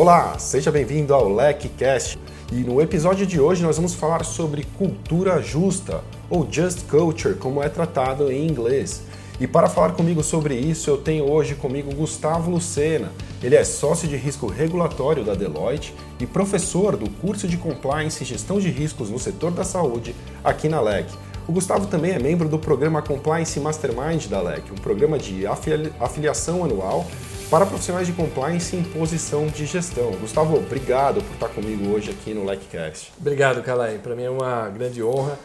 Olá, seja bem-vindo ao LecCast. E no episódio de hoje nós vamos falar sobre cultura justa, ou Just Culture, como é tratado em inglês. E para falar comigo sobre isso, eu tenho hoje comigo Gustavo Lucena. Ele é sócio de risco regulatório da Deloitte e professor do curso de Compliance e Gestão de Riscos no setor da saúde aqui na LEC. O Gustavo também é membro do programa Compliance Mastermind da LEC, um programa de afiliação anual para profissionais de compliance em posição de gestão. Gustavo, obrigado por estar comigo hoje aqui no LECcast. Obrigado, Calai. Para mim é uma grande honra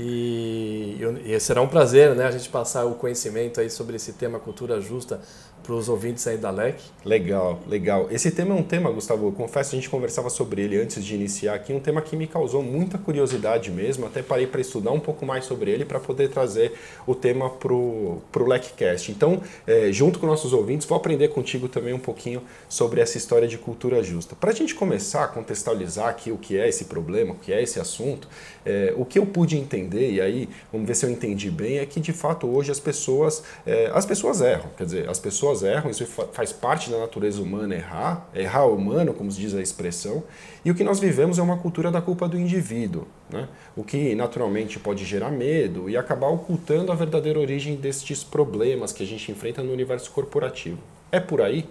e, e, será um prazer né, a gente passar o conhecimento aí sobre esse tema cultura justa para os ouvintes aí da LEC. Legal, legal. Esse tema é um tema, Gustavo, eu confesso, a gente conversava sobre ele antes de iniciar aqui, um tema que me causou muita curiosidade mesmo, até parei para estudar um pouco mais sobre ele para poder trazer o tema para o LECcast. Então, é, junto com nossos ouvintes, vou aprender contigo também um pouquinho sobre essa história de cultura justa. Para a gente começar a contextualizar aqui o que é esse problema, o que é esse assunto, é, o que eu pude entender, e aí vamos ver se eu entendi bem, é que de fato hoje as pessoas, é, as pessoas erram, quer dizer, as pessoas erram, isso faz parte da natureza humana errar, errar humano, como se diz a expressão, e o que nós vivemos é uma cultura da culpa do indivíduo, né? o que naturalmente pode gerar medo e acabar ocultando a verdadeira origem destes problemas que a gente enfrenta no universo corporativo. É por aí?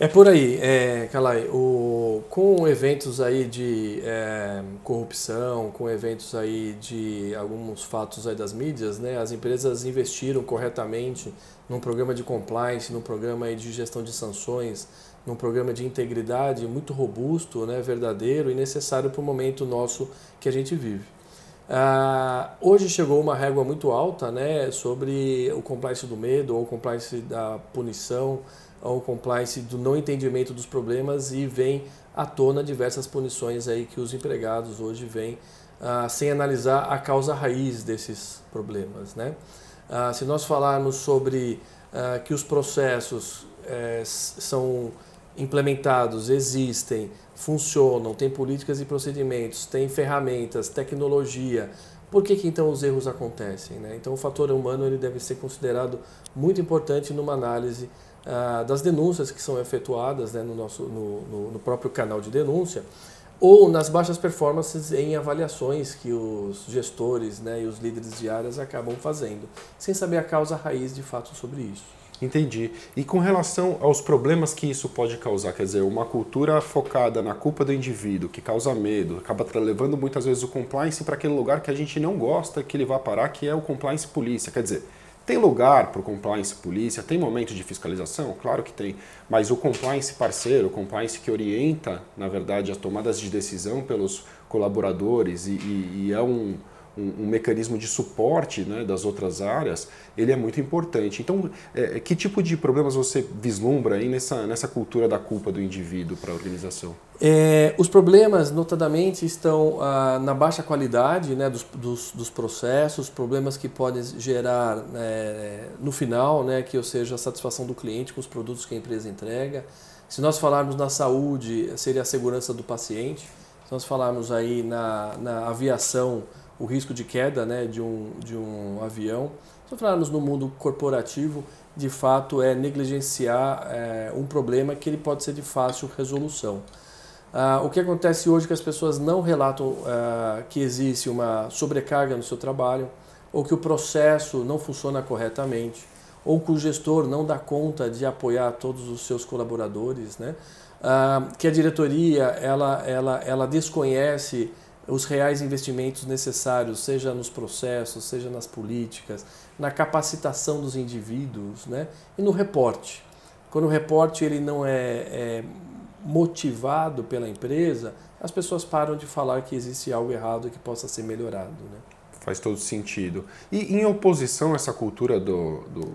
É por aí, é, Kalai. O, com eventos aí de é, corrupção, com eventos aí de alguns fatos aí das mídias, né, as empresas investiram corretamente num programa de compliance, num programa aí de gestão de sanções, num programa de integridade muito robusto, né, verdadeiro e necessário para o momento nosso que a gente vive. Ah, hoje chegou uma régua muito alta né, sobre o compliance do medo ou o compliance da punição ao compliance do não entendimento dos problemas e vem à tona diversas punições aí que os empregados hoje vêm ah, sem analisar a causa raiz desses problemas. Né? Ah, se nós falarmos sobre ah, que os processos eh, são implementados, existem, funcionam, tem políticas e procedimentos, tem ferramentas, tecnologia, por que, que então os erros acontecem? Né? Então o fator humano ele deve ser considerado muito importante numa análise ah, das denúncias que são efetuadas né, no, nosso, no, no, no, próprio canal de denúncia ou nas baixas performances em avaliações que os gestores né, e os líderes de áreas acabam fazendo, sem saber a causa raiz de fato sobre isso. Entendi. E com relação aos problemas que isso pode causar, quer dizer, uma cultura focada na culpa do indivíduo, que causa medo, acaba levando muitas vezes o compliance para aquele lugar que a gente não gosta que ele vá parar, que é o compliance polícia. Quer dizer, tem lugar para o compliance polícia? Tem momento de fiscalização? Claro que tem. Mas o compliance parceiro, o compliance que orienta, na verdade, as tomadas de decisão pelos colaboradores e, e, e é um, um, um, mecanismo de suporte né, das outras áreas, ele é muito importante. Então, é, é, que tipo de problemas você vislumbra aí nessa, nessa cultura da culpa do indivíduo para a organização? É, os problemas, notadamente, estão ah, na baixa qualidade né, dos, dos, dos, processos, problemas que podem gerar né, no final, né, que ou seja, a satisfação do cliente com os produtos que a empresa entrega. Se nós falarmos na saúde, seria a segurança do paciente. Se nós falarmos aí na, na aviação, o risco de queda né, de, um, de um avião. Se falarmos no mundo corporativo, de fato é negligenciar é, um problema que ele pode ser de fácil resolução. Ah, o que acontece hoje é que as pessoas não relatam ah, que existe uma sobrecarga no seu trabalho, ou que o processo não funciona corretamente, ou que o gestor não dá conta de apoiar todos os seus colaboradores, né? Ah, que a diretoria ela, ela, ela desconhece os reais investimentos necessários, seja nos processos, seja nas políticas, na capacitação dos indivíduos, né? E no reporte. Quando o reporte ele não é, é motivado pela empresa, as pessoas param de falar que existe algo errado que possa ser melhorado, né? Faz todo sentido. E em oposição a essa cultura do, do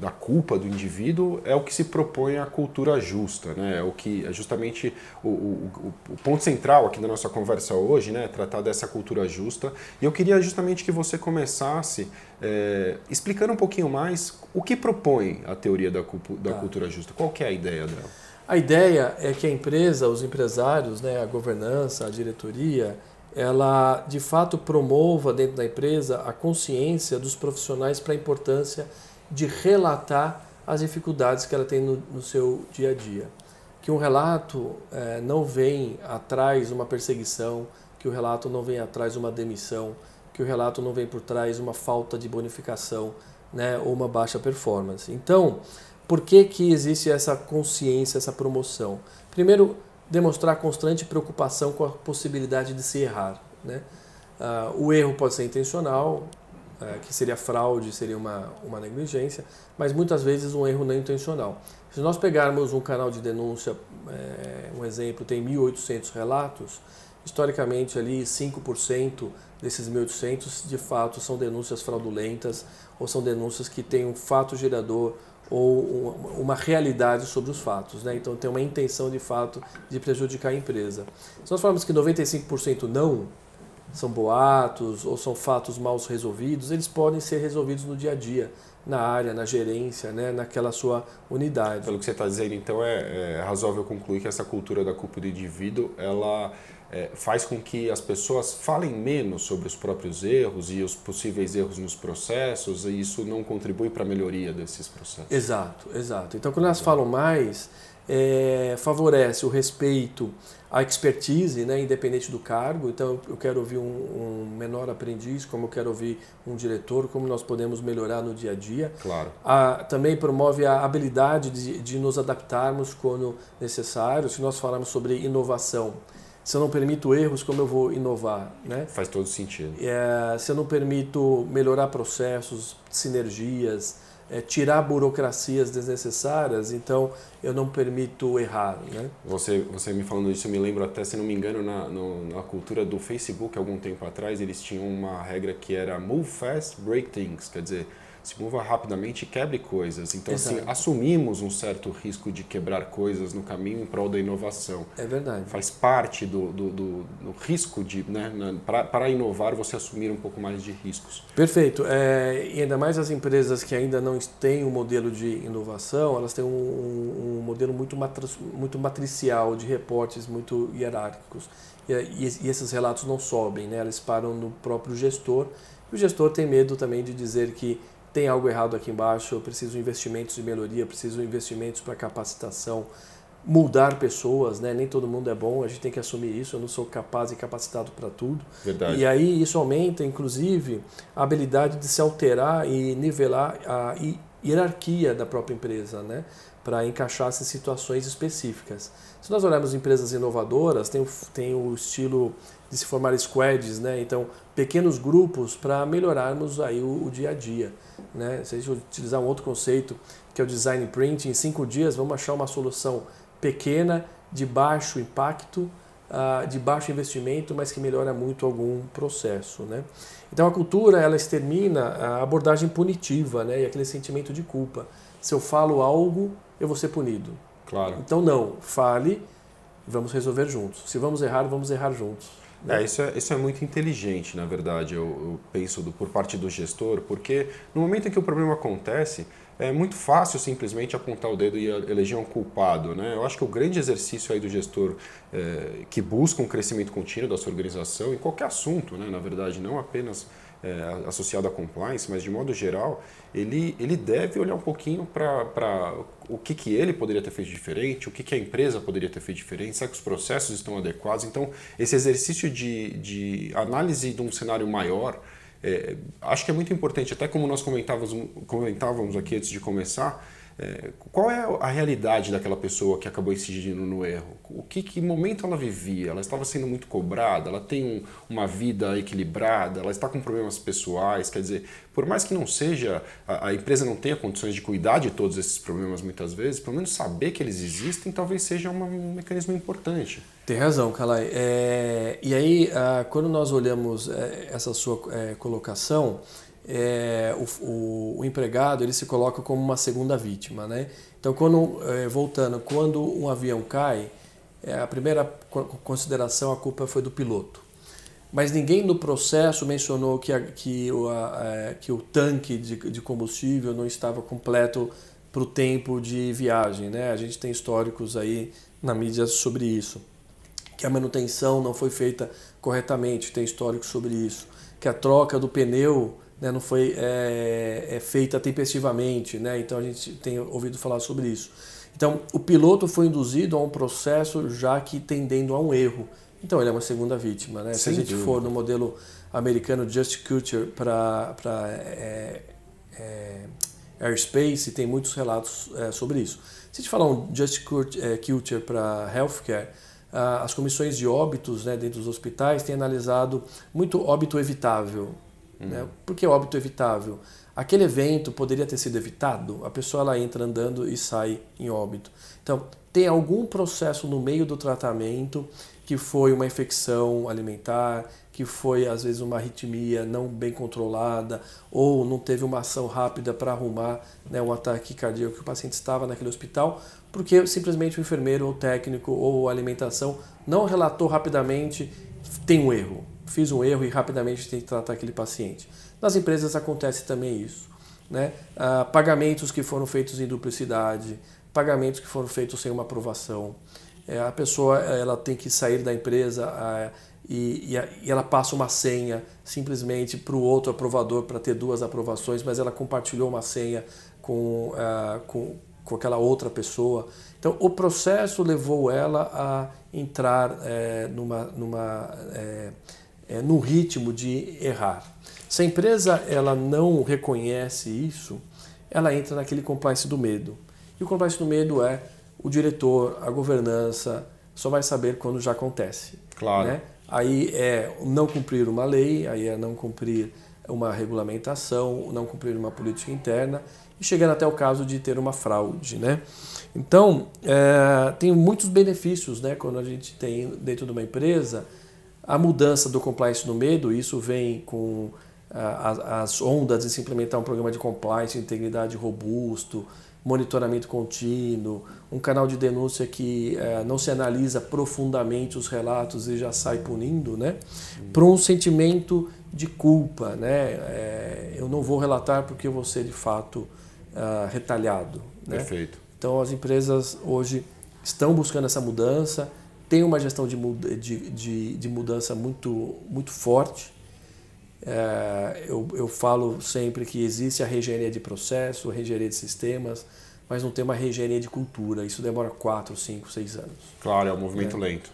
da culpa do indivíduo é o que se propõe a cultura justa, né? É o que é justamente o, o, o, ponto central aqui da nossa conversa hoje, né? Tratar dessa cultura justa. E eu queria justamente que você começasse é, explicando um pouquinho mais o que propõe a teoria da, da tá. cultura justa. Qual é a ideia dela? A ideia é que a empresa, os empresários, né, a governança, a diretoria, ela de fato promova dentro da empresa a consciência dos profissionais para a importância de relatar as dificuldades que ela tem no, no seu dia a dia. Que um relato é, não vem atrás uma perseguição, que o relato não vem atrás uma demissão, que o relato não vem por trás uma falta de bonificação né, ou uma baixa performance. Então, por que, que existe essa consciência, essa promoção? Primeiro, demonstrar constante preocupação com a possibilidade de se errar. Né? Uh, o erro pode ser intencional, que seria fraude, seria uma, uma negligência, mas muitas vezes um erro não intencional. Se nós pegarmos um canal de denúncia, é, um exemplo, tem 1.800 relatos, historicamente ali 5% desses 1.800 de fato são denúncias fraudulentas ou são denúncias que têm um fato gerador ou uma realidade sobre os fatos. Né? Então tem uma intenção de fato de prejudicar a empresa. Se nós falamos que 95% não, são boatos ou são fatos mal resolvidos, eles podem ser resolvidos no dia a dia, na área, na gerência, né? naquela sua unidade. Pelo que você está dizendo, então é, é razoável concluir que essa cultura da culpa do indivíduo, ela é, faz com que as pessoas falem menos sobre os próprios erros e os possíveis erros nos processos e isso não contribui para a melhoria desses processos. Exato, exato. Então, quando elas falam mais, é, favorece o respeito à expertise, né, independente do cargo. Então, eu quero ouvir um, um, menor aprendiz, como eu quero ouvir um diretor, como nós podemos melhorar no dia a dia. Claro. A, também promove a habilidade de, de nos adaptarmos quando necessário. Se nós falarmos sobre inovação, se eu não permito erros, como eu vou inovar? Né? Faz todo sentido. É, se eu não permito melhorar processos, sinergias, é, tirar burocracias desnecessárias, então eu não permito errar. Né? Você, você me falando disso, eu me lembro até, se não me engano, na, no, na cultura do Facebook, algum tempo atrás, eles tinham uma regra que era move fast, break things, quer dizer, se mova rapidamente e quebre coisas. Então, assim, Exato. assim, assumimos um certo risco de quebrar coisas no caminho em prol da inovação. É verdade. Faz parte do, do, do, do risco de, né, para inovar, você assumir um pouco mais de riscos. Perfeito. É, e ainda mais as empresas que ainda não têm um modelo de inovação, elas têm um, um modelo muito, matri, muito matricial, de reportes muito hierárquicos. E, e, e esses relatos não sobem, né? eles param no próprio gestor. E o gestor tem medo também de dizer que tem algo errado aqui embaixo, eu preciso de investimentos de melhoria, preciso de investimentos para capacitação, mudar pessoas, né? Nem todo mundo é bom, a gente tem que assumir isso, eu não sou capaz e capacitado para tudo. Verdade. E aí isso aumenta, inclusive, a habilidade de se alterar e nivelar a hierarquia da própria empresa, né? Para encaixar-se em situações específicas. Se nós olharmos empresas inovadoras, tem o, tem o estilo de se formar squads, né? Então, pequenos grupos para melhorarmos aí o, o, dia a dia, né? Se a gente utilizar um outro conceito, que é o design print, em cinco dias vamos achar uma solução pequena, de baixo impacto, uh, de baixo investimento, mas que melhora muito algum processo, né? Então, a cultura, ela extermina a abordagem punitiva, né? E aquele sentimento de culpa. Se eu falo algo, eu vou ser punido. Claro. Então, não. Fale, vamos resolver juntos. Se vamos errar, vamos errar juntos. É, isso é, isso é muito inteligente, na verdade, eu, eu penso do, por parte do gestor, porque no momento em que o problema acontece, é muito fácil simplesmente apontar o dedo e eleger um culpado. Né? Eu acho que o grande exercício aí do gestor é, que busca um crescimento contínuo da sua organização, em qualquer assunto, né? na verdade, não apenas é, associado à compliance, mas de modo geral, ele, ele deve olhar um pouquinho para o que, que ele poderia ter feito diferente, o que, que a empresa poderia ter feito diferente, será que os processos estão adequados. Então, esse exercício de, de análise de um cenário maior, é, acho que é muito importante, até como nós comentávamos, comentávamos aqui antes de começar, é, qual é a realidade daquela pessoa que acabou incidindo no erro? O que, que momento ela vivia? Ela estava sendo muito cobrada? Ela tem um, uma vida equilibrada? Ela está com problemas pessoais? Quer dizer, por mais que não seja, a, a, empresa não tenha condições de cuidar de todos esses problemas muitas vezes, pelo menos saber que eles existem talvez seja uma, um mecanismo importante. Tem razão, Kalai. É, e aí, ah, quando nós olhamos é, essa sua é, colocação, é, o, o, o, empregado ele se coloca como uma segunda vítima, né? Então, quando é, voltando, quando um avião cai, é, a primeira consideração a culpa foi do piloto. Mas ninguém no processo mencionou que, a, que, o, a, é, que o tanque de, de combustível não estava completo para o tempo de viagem, né? A gente tem históricos aí na mídia sobre isso, que a manutenção não foi feita corretamente, tem históricos sobre isso, que a troca do pneu né, não foi é, é feita tempestivamente, né? então a gente tem ouvido falar sobre isso. Então, o piloto foi induzido a um processo já que tendendo a um erro. Então, ele é uma segunda vítima. Né? Se a gente for no modelo americano Just Culture para é, é, airspace, tem muitos relatos é, sobre isso. Se a gente falar um Just é, Culture para healthcare, as comissões de óbitos né, dentro dos hospitais têm analisado muito óbito evitável. Uhum. Né? Por que óbito evitável? Aquele evento poderia ter sido evitado, a pessoa ela entra andando e sai em óbito. Então, tem algum processo no meio do tratamento que foi uma infecção alimentar, que foi às vezes uma arritmia não bem controlada ou não teve uma ação rápida para arrumar né, um ataque cardíaco que o paciente estava naquele hospital, porque simplesmente o enfermeiro ou o técnico ou a alimentação não relatou rapidamente, tem um erro, fiz um erro e rapidamente tem que tratar aquele paciente. Nas empresas acontece também isso. Né? Ah, pagamentos que foram feitos em duplicidade, pagamentos que foram feitos sem uma aprovação. É, a pessoa ela tem que sair da empresa ah, e, e, e, ela passa uma senha simplesmente para o outro aprovador para ter duas aprovações, mas ela compartilhou uma senha com, ah, com, com aquela outra pessoa. Então, o processo levou ela a entrar é, numa, numa, é, é, num ritmo de errar. Se a empresa ela não reconhece isso, ela entra naquele compliance do medo. E o compliance do medo é o diretor, a governança, só vai saber quando já acontece. Claro. Né? Aí é não cumprir uma lei, aí é não cumprir uma regulamentação, não cumprir uma política interna e chegando até o caso de ter uma fraude, né? Então, é, tem muitos benefícios, né? Quando a gente tem dentro de uma empresa a mudança do compliance no medo, isso vem com as ondas de se implementar um programa de compliance, integridade robusto, monitoramento contínuo, um canal de denúncia que é, não se analisa profundamente os relatos e já sai punindo, né? Para um sentimento de culpa, né? É, eu não vou relatar porque eu vou ser de fato uh, retalhado. Né? Perfeito. Então as empresas hoje estão buscando essa mudança, tem uma gestão de, de, de, de mudança muito, muito forte. É, eu, eu falo sempre que existe a reengenharia de processo, a reengenharia de sistemas, mas não tem uma reengenharia de cultura. Isso demora 4, 5, 6 anos. Claro, é um movimento é. lento.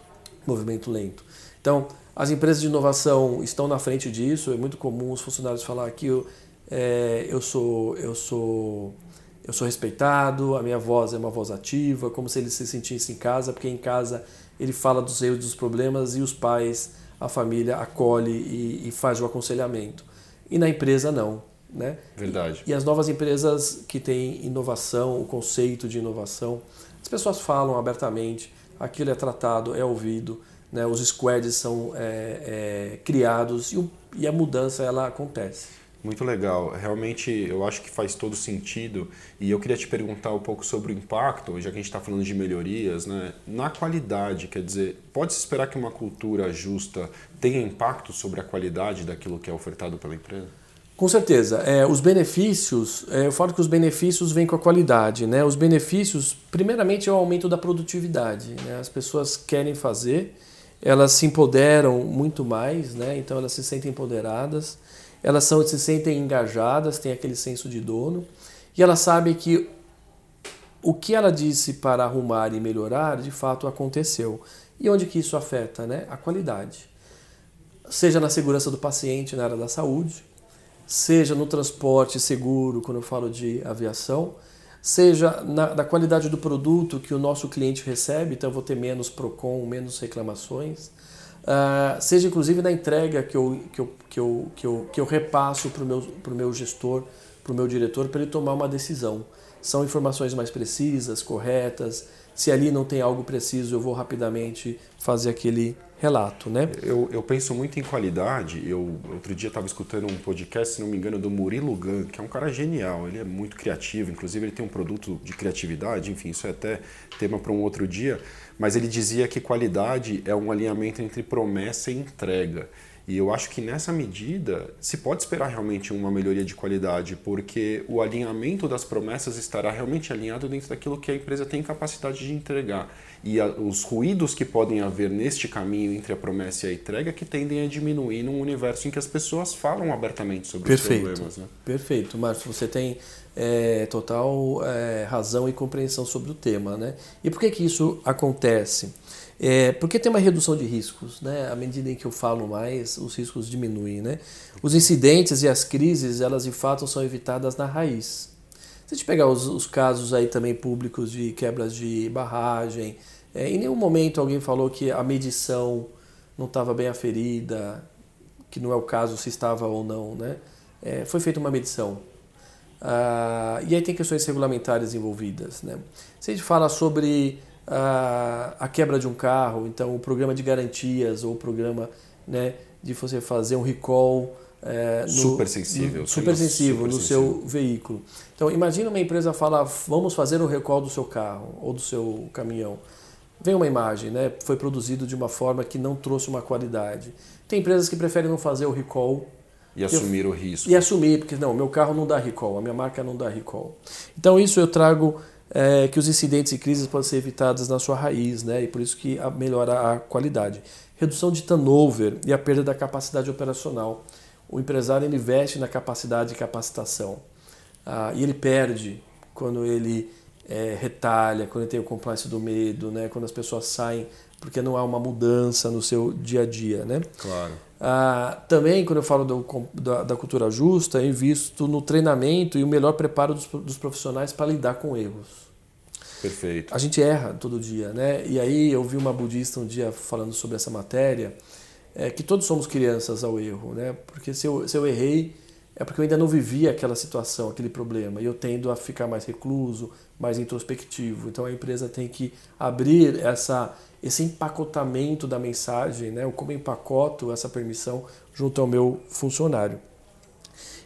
Movimento lento. Então, as empresas de inovação estão na frente disso. É muito comum os funcionários falar que eu, é, eu sou eu sou eu sou respeitado, a minha voz é uma voz ativa, como se ele se sentisse em casa, porque em casa ele fala dos erros, dos problemas e os pais, a família acolhe e, e faz o aconselhamento. E na empresa não. Né? Verdade. E, e, as novas empresas que têm inovação, o conceito de inovação, as pessoas falam abertamente, aquilo é tratado, é ouvido, né? os squads são é, é, criados e, e a mudança ela acontece. Muito legal. Realmente eu acho que faz todo sentido. E eu queria te perguntar um pouco sobre o impacto, já que a gente está falando de melhorias, né? na qualidade. Quer dizer, pode-se esperar que uma cultura justa tenha impacto sobre a qualidade daquilo que é ofertado pela empresa? Com certeza. É, os benefícios, é, eu falo que os benefícios vêm com a qualidade. Né? Os benefícios, primeiramente, é o aumento da produtividade. Né? As pessoas querem fazer, elas se empoderam muito mais, né? então elas se sentem empoderadas, elas são, se sentem engajadas, têm aquele senso de dono, e elas sabem que o que ela disse para arrumar e melhorar, de fato aconteceu. E onde que isso afeta? Né? A qualidade. Seja na segurança do paciente na área da saúde, seja no transporte seguro, quando eu falo de aviação, seja na, na, qualidade do produto que o nosso cliente recebe, então eu vou ter menos PROCON, menos reclamações, uh, seja inclusive na entrega que eu, que eu, que eu, que eu, que eu repasso para o meu, meu gestor, para o meu diretor, para ele tomar uma decisão. São informações mais precisas, corretas, se ali não tem algo preciso, eu vou rapidamente fazer aquele relato, né? Eu, eu penso muito em qualidade. Eu outro dia estava escutando um podcast, se não me engano, do Murilo Gun, que é um cara genial. Ele é muito criativo, inclusive ele tem um produto de criatividade. Enfim, isso é até tema para um outro dia. Mas ele dizia que qualidade é um alinhamento entre promessa e entrega. E eu acho que nessa medida se pode esperar realmente uma melhoria de qualidade, porque o alinhamento das promessas estará realmente alinhado dentro daquilo que a empresa tem capacidade de entregar. E a, os ruídos que podem haver neste caminho entre a promessa e a entrega que tendem a diminuir num universo em que as pessoas falam abertamente sobre Perfeito. os problemas. Né? Perfeito, Márcio. Você tem é, total é, razão e compreensão sobre o tema. Né? E por que, que isso acontece? É, porque tem uma redução de riscos, né? À medida em que eu falo mais, os riscos diminuem, né? Os incidentes e as crises, elas de fato são evitadas na raiz. Se a gente pegar os, os casos aí também públicos de quebras de barragem, é, em nenhum momento alguém falou que a medição não estava bem aferida, que não é o caso se estava ou não, né? É, foi feita uma medição. Ah, e aí tem questões regulamentares envolvidas, né? Se a gente fala sobre a, a quebra de um carro, então o programa de garantias ou o programa né, de você fazer um recall é, no, super sensível, no, super sensível super no sensível. seu veículo. Então imagina uma empresa falar vamos fazer um recall do seu carro ou do seu caminhão. Vem uma imagem, né? Foi produzido de uma forma que não trouxe uma qualidade. Tem empresas que preferem não fazer o recall e assumir eu, o risco. E assumir, porque não, meu carro não dá recall, a minha marca não dá recall. Então isso eu trago é, que os incidentes e crises podem ser evitados na sua raiz, né? e por isso que melhora a qualidade. Redução de turnover e a perda da capacidade operacional. O empresário investe na capacidade de capacitação ah, e ele perde quando ele é, retalha, quando ele tem o complexo do medo, né? quando as pessoas saem porque não há uma mudança no seu dia a dia. Né? Claro. Ah, também, quando eu falo do, da, da, cultura justa, eu invisto no treinamento e o melhor preparo dos, dos, profissionais para lidar com erros. Perfeito. A gente erra todo dia, né? E aí eu vi uma budista um dia falando sobre essa matéria, é, que todos somos crianças ao erro, né? Porque se eu, se eu errei, é porque eu ainda não vivi aquela situação, aquele problema, e eu tendo a ficar mais recluso, mais introspectivo. Então a empresa tem que abrir essa esse empacotamento da mensagem, né? como empacoto essa permissão junto ao meu funcionário.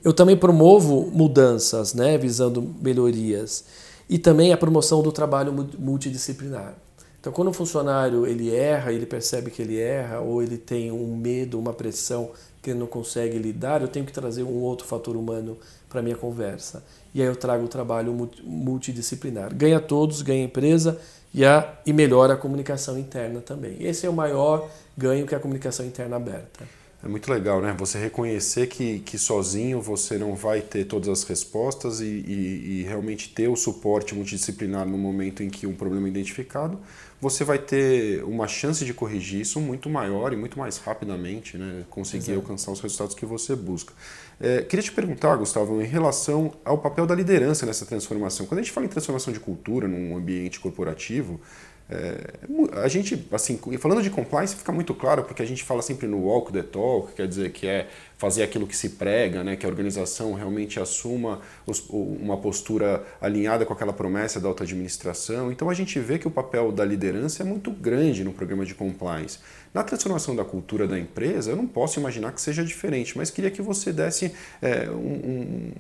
Eu também promovo mudanças, né? visando melhorias e também a promoção do trabalho multidisciplinar. Então, quando o funcionário ele erra, ele percebe que ele erra, ou ele tem um medo, uma pressão que não consegue lidar, eu tenho que trazer um outro fator humano para minha conversa. E aí eu trago o trabalho multidisciplinar. Ganha todos, ganha a empresa e, a, e melhora a comunicação interna também. Esse é o maior ganho que a comunicação interna aberta. É muito legal, né? Você reconhecer que, que sozinho você não vai ter todas as respostas e, e, e, realmente ter o suporte multidisciplinar no momento em que um problema é identificado, você vai ter uma chance de corrigir isso muito maior e muito mais rapidamente, né? Conseguir Exato. alcançar os resultados que você busca. É, queria te perguntar, Gustavo, em relação ao papel da liderança nessa transformação. Quando a gente fala em transformação de cultura num ambiente corporativo, é, a gente, assim, falando de compliance, fica muito claro porque a gente fala sempre no walk the talk, quer dizer que é fazer aquilo que se prega, né, que a organização realmente assuma os, uma postura alinhada com aquela promessa da alta administração. Então a gente vê que o papel da liderança é muito grande no programa de compliance. Na transformação da cultura da empresa, eu não posso imaginar que seja diferente, mas queria que você desse é, um, um,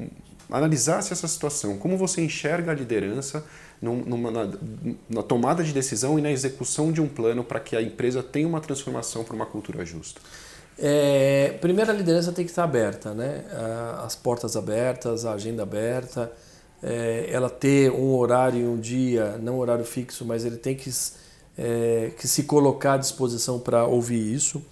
um analisasse essa situação, como você enxerga a liderança numa, na, na, tomada de decisão e na execução de um plano para que a empresa tenha uma transformação para uma cultura justa? É, primeiro, a liderança tem que estar aberta, né? as portas abertas, a agenda aberta, é, ela ter um horário e um dia, não um horário fixo, mas ele tem que, é, que se colocar à disposição para ouvir isso.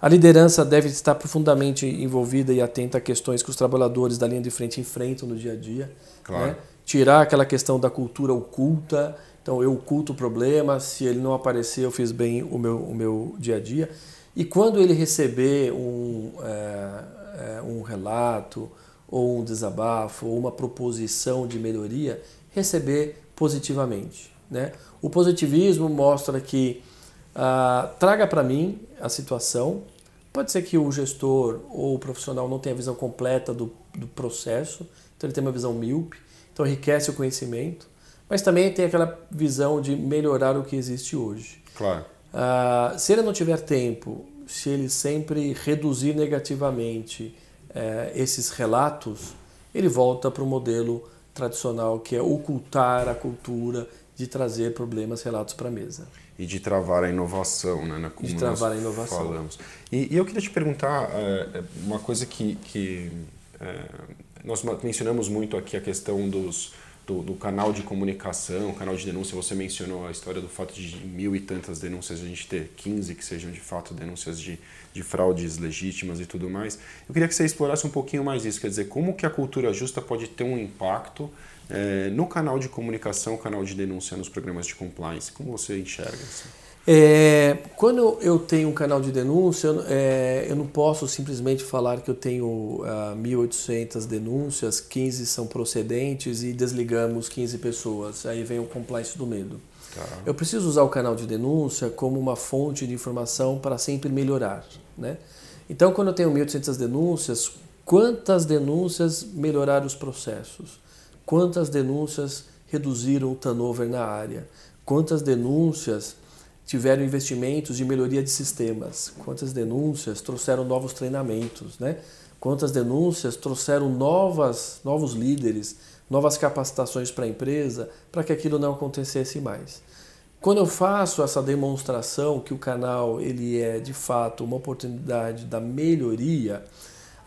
A liderança deve estar profundamente envolvida e atenta a questões que os trabalhadores da linha de frente enfrentam no dia a dia. Claro. Né? tirar aquela questão da cultura oculta. Então eu oculto o problema, se ele não aparecer, eu fiz bem o meu, o meu dia a dia. E quando ele receber um, é, um relato, ou um desabafo, ou uma proposição de melhoria, receber positivamente. Né? O positivismo mostra que ah, traga para mim a situação. Pode ser que o gestor ou o profissional não tenha a visão completa do, do processo, então ele tem uma visão míope então enriquece o conhecimento, mas também tem aquela visão de melhorar o que existe hoje. Claro. Ah, se ele não tiver tempo, se ele sempre reduzir negativamente eh, esses relatos, ele volta para o modelo tradicional que é ocultar a cultura, de trazer problemas, relatos para a mesa. E de travar a inovação, né? Como de travar a inovação. Falamos. E, e, eu queria te perguntar é, uma coisa que, que é, nós mencionamos muito aqui a questão dos, do, do, canal de comunicação, canal de denúncia. Você mencionou a história do fato de mil e tantas denúncias, a gente ter 15 que sejam de fato denúncias de, de fraudes legítimas e tudo mais. Eu queria que você explorasse um pouquinho mais isso, quer dizer, como que a cultura justa pode ter um impacto é, no canal de comunicação, canal de denúncia nos programas de compliance. Como você enxerga isso? É, quando eu tenho um canal de denúncia, é, eu não posso simplesmente falar que eu tenho uh, ah, 1.800 denúncias, 15 são procedentes e desligamos 15 pessoas. Aí vem o compliance do medo. Tá. Eu preciso usar o canal de denúncia como uma fonte de informação para sempre melhorar. Né? Então, quando eu tenho 1.800 denúncias, quantas denúncias melhoraram os processos? Quantas denúncias reduziram o turnover na área? Quantas denúncias tiveram investimentos de melhoria de sistemas? Quantas denúncias trouxeram novos treinamentos? Né? Quantas denúncias trouxeram novas, novos líderes, novas capacitações para a empresa para que aquilo não acontecesse mais? Quando eu faço essa demonstração que o canal ele é de fato uma oportunidade da melhoria,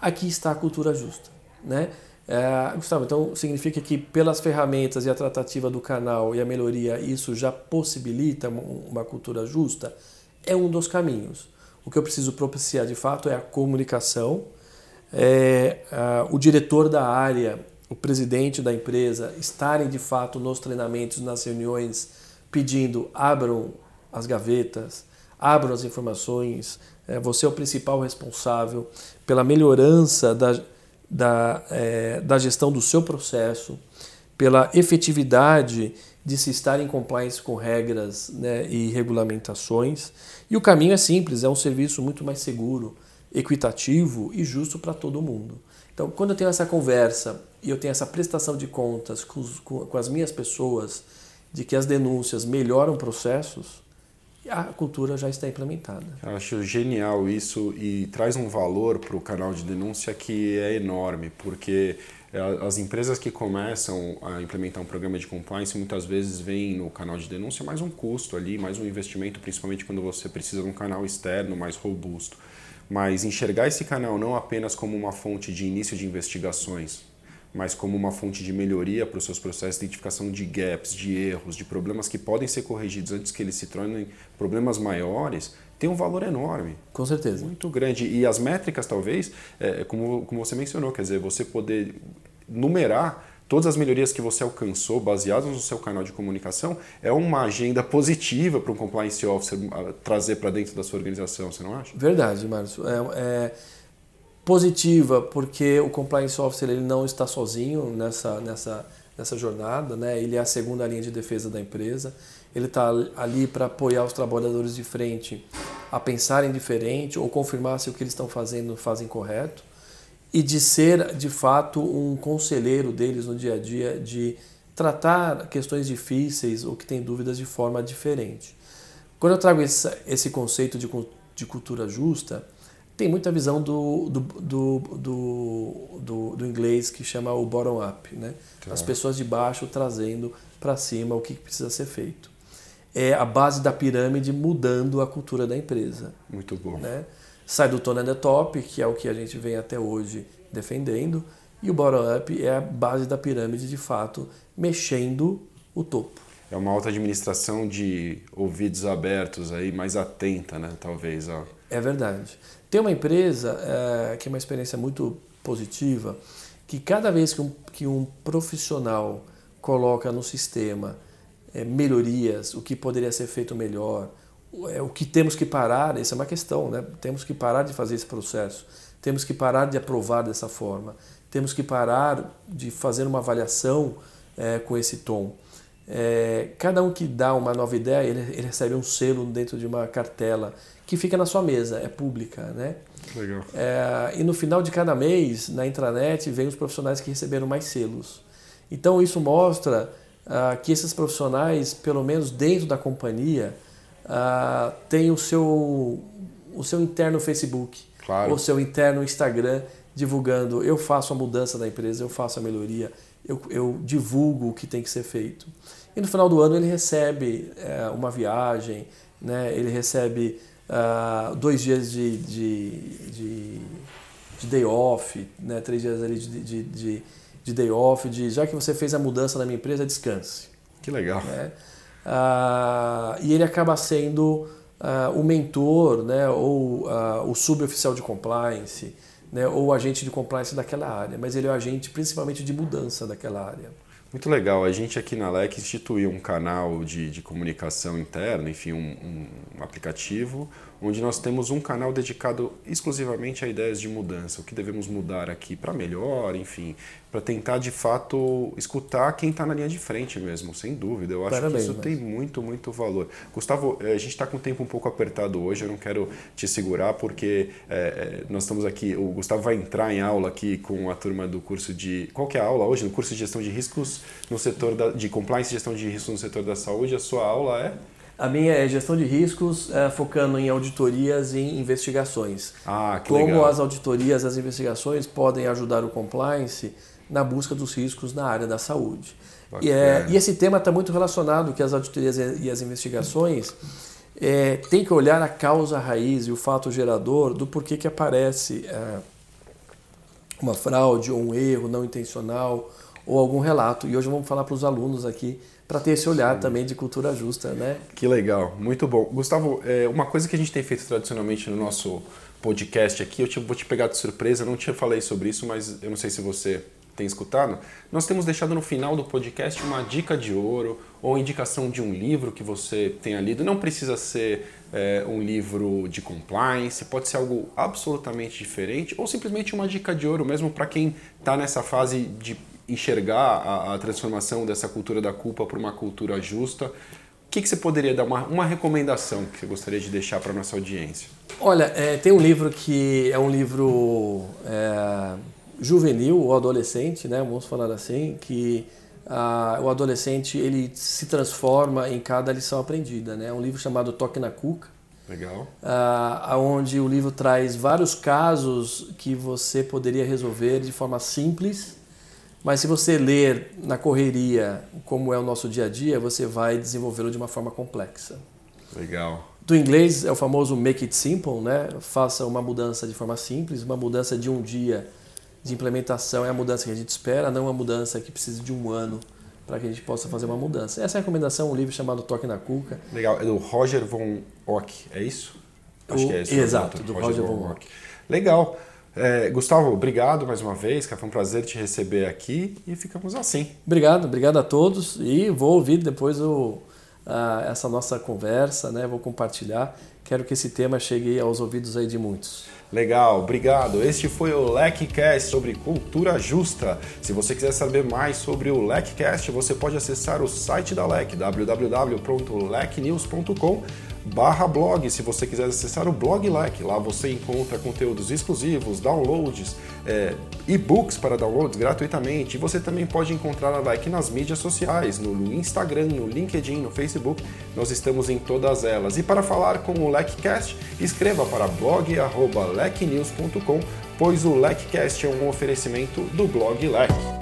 aqui está a cultura justa, né? É, Gustavo, então significa que pelas ferramentas e a tratativa do canal e a melhoria, isso já possibilita uma cultura justa? É um dos caminhos. O que eu preciso propiciar de fato é a comunicação, é, o diretor da área, o presidente da empresa estarem de fato nos treinamentos, nas reuniões, pedindo abram as gavetas, abram as informações, é, você é o principal responsável pela melhorança da da, é, da gestão do seu processo, pela efetividade de se estar em compliance com regras né, e regulamentações. E o caminho é simples, é um serviço muito mais seguro, equitativo e justo para todo mundo. Então, quando eu tenho essa conversa e eu tenho essa prestação de contas com, com, com as minhas pessoas de que as denúncias melhoram processos, a cultura já está implementada. Eu acho genial isso e traz um valor para o canal de denúncia que é enorme, porque é, as empresas que começam a implementar um programa de compliance muitas vezes veem no canal de denúncia mais um custo ali, mais um investimento, principalmente quando você precisa de um canal externo mais robusto. Mas enxergar esse canal não apenas como uma fonte de início de investigações, mas como uma fonte de melhoria para os seus processos de identificação de gaps, de erros, de problemas que podem ser corrigidos antes que eles se tornem problemas maiores, tem um valor enorme. Com certeza. Muito grande. E as métricas, talvez, é, como, como você mencionou, quer dizer, você poder numerar todas as melhorias que você alcançou baseadas no seu canal de comunicação é uma agenda positiva para um compliance officer trazer para dentro da sua organização, você não acha? Verdade, Márcio. É, é positiva porque o compliance officer ele não está sozinho nessa, nessa, nessa jornada, né? ele é a segunda linha de defesa da empresa, ele está ali para apoiar os trabalhadores de frente a pensarem diferente ou confirmar se o que eles estão fazendo fazem correto e de ser de fato um conselheiro deles no dia a dia, de tratar questões difíceis ou que têm dúvidas de forma diferente. Quando eu trago esse, esse conceito de, de cultura justa, tem muita visão do, do, do, do, do, do inglês que chama o bottom-up, né? Tá. As pessoas de baixo trazendo para cima o que precisa ser feito. É a base da pirâmide mudando a cultura da empresa. Muito bom. Né? Sai do tone and the top, que é o que a gente vem até hoje defendendo, e o bottom-up é a base da pirâmide, de fato, mexendo o topo. É uma alta administração de ouvidos abertos aí, mais atenta, né? Talvez. Ó. É verdade. Tem uma empresa é, que é uma experiência muito positiva, que cada vez que um, que um profissional coloca no sistema é, melhorias, o que poderia ser feito melhor, é, o que temos que parar, essa é uma questão, né? temos que parar de fazer esse processo, temos que parar de aprovar dessa forma, temos que parar de fazer uma avaliação é, com esse tom. É, cada um que dá uma nova ideia, ele, ele, recebe um selo dentro de uma cartela que fica na sua mesa, é pública, né? Legal. É, e no final de cada mês, na intranet, vem os profissionais que receberam mais selos. Então isso mostra ah, que esses profissionais, pelo menos dentro da companhia, ah, têm o seu, o seu interno Facebook, claro. o seu interno Instagram, divulgando eu faço a mudança da empresa, eu faço a melhoria, eu, eu divulgo o que tem que ser feito. E no final do ano ele recebe é, uma viagem, né? ele recebe uh, dois dias de, de, de, de, day off, né? três dias ali de, de, de, day off, de já que você fez a mudança na minha empresa, descanse. Que legal. Né? Uh, e ele acaba sendo uh, o mentor né? ou o suboficial de compliance, né? ou o agente de compliance daquela área, mas ele é o agente principalmente de mudança daquela área. Muito legal. A gente aqui na LEC instituiu um canal de, de comunicação interna, enfim, um, um, aplicativo, onde nós temos um canal dedicado exclusivamente a ideias de mudança, o que devemos mudar aqui para melhor, enfim, para tentar de fato escutar quem está na linha de frente mesmo, sem dúvida. Eu acho Parabéns, que isso mas... tem muito, muito valor. Gustavo, eh, a gente está com o tempo um pouco apertado hoje, eu não quero te segurar porque é, nós estamos aqui, o Gustavo vai entrar em aula aqui com a turma do curso de. Qual que é a aula hoje? No curso de gestão de riscos no setor da, de compliance e gestão de riscos no setor da saúde. A sua aula é? A minha é gestão de riscos, é, focando em auditorias e investigações. Ah, que Como legal. as auditorias, as investigações podem ajudar o compliance na busca dos riscos na área da saúde. E, é, e, esse tema está muito relacionado que as auditorias e as investigações é, tem que olhar a causa raiz e o fato gerador do porquê que aparece é, uma fraude ou um erro não intencional ou algum relato. E hoje vamos falar para os alunos aqui para ter esse olhar também de cultura justa, né? Que legal, muito bom. Gustavo, é, uma coisa que a gente tem feito tradicionalmente no nosso podcast aqui, eu te, vou te pegar de surpresa, não te falei sobre isso, mas eu não sei se você tem escutado, nós temos deixado no final do podcast uma dica de ouro ou indicação de um livro que você tenha lido. Não precisa ser é, um livro de compliance, pode ser algo absolutamente diferente ou simplesmente uma dica de ouro mesmo para quem está nessa fase de enxergar a, a, transformação dessa cultura da culpa para uma cultura justa. O que, que você poderia dar uma, uma recomendação que você gostaria de deixar para a nossa audiência? Olha, é, tem um livro que é um livro é, juvenil ou adolescente, né? Vamos falar assim, que ah, o adolescente ele se transforma em cada lição aprendida, né? É um livro chamado Toque na Cuca. Legal. Ah, onde o livro traz vários casos que você poderia resolver de forma simples, mas se você ler na correria, como é o nosso dia a dia, você vai desenvolvê-lo de uma forma complexa. Legal. Do inglês é o famoso make it simple, né? Faça uma mudança de forma simples, uma mudança de um dia de implementação é a mudança que a gente espera, não uma mudança que precisa de um ano para que a gente possa fazer uma mudança. Essa é a recomendação, um livro chamado Toque na Cuca. Legal, é do Roger von Ock, é isso? Acho o, que é isso. Exato, do Roger, Roger von Ock. Legal. É, Gustavo, obrigado mais uma vez, que foi um prazer te receber aqui e ficamos assim. Obrigado, obrigado a todos e vou ouvir depois o, a, essa nossa conversa, né? vou compartilhar. Quero que esse tema chegue aos ouvidos aí de muitos. Legal, obrigado. Este foi o LECCast sobre cultura justa. Se você quiser saber mais sobre o LECCast, você pode acessar o site da LEC, www.lecnews.com barra blog, se você quiser acessar o blog Lec. Lá você encontra conteúdos exclusivos, downloads, é, e-books para downloads gratuitamente. E você também pode encontrar a Lec nas mídias sociais, no Instagram, no LinkedIn, no Facebook. Nós estamos em todas elas. E para falar com o LecCast, escreva para blog.lecnews.com, pois o LecCast é um oferecimento do blog Lec.